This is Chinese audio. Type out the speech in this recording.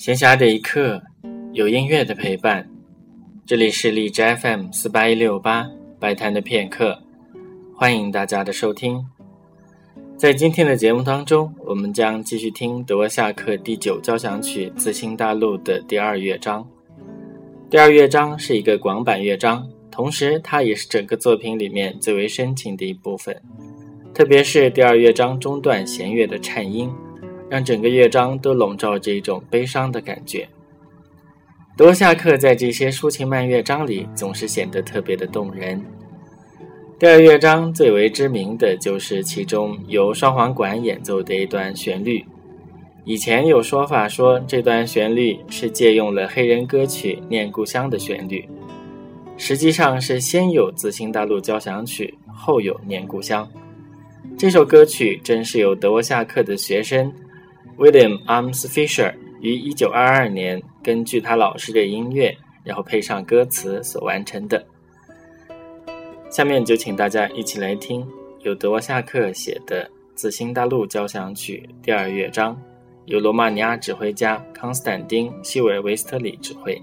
闲暇的一刻，有音乐的陪伴。这里是荔枝 FM 四八一六八摆摊的片刻，欢迎大家的收听。在今天的节目当中，我们将继续听德沃夏克第九交响曲《自新大陆》的第二乐章。第二乐章是一个广板乐章，同时它也是整个作品里面最为深情的一部分。特别是第二乐章中段弦乐的颤音。让整个乐章都笼罩着一种悲伤的感觉。德沃夏克在这些抒情慢乐章里总是显得特别的动人。第二乐章最为知名的就是其中由双簧管演奏的一段旋律。以前有说法说这段旋律是借用了黑人歌曲《念故乡》的旋律，实际上是先有《自新大陆交响曲》，后有《念故乡》。这首歌曲正是由德沃夏克的学生。William Arms Fisher 于一九二二年根据他老师的音乐，然后配上歌词所完成的。下面就请大家一起来听由德沃夏克写的《自新大陆交响曲》第二乐章，由罗马尼亚指挥家康斯坦丁·希维维斯特里指挥。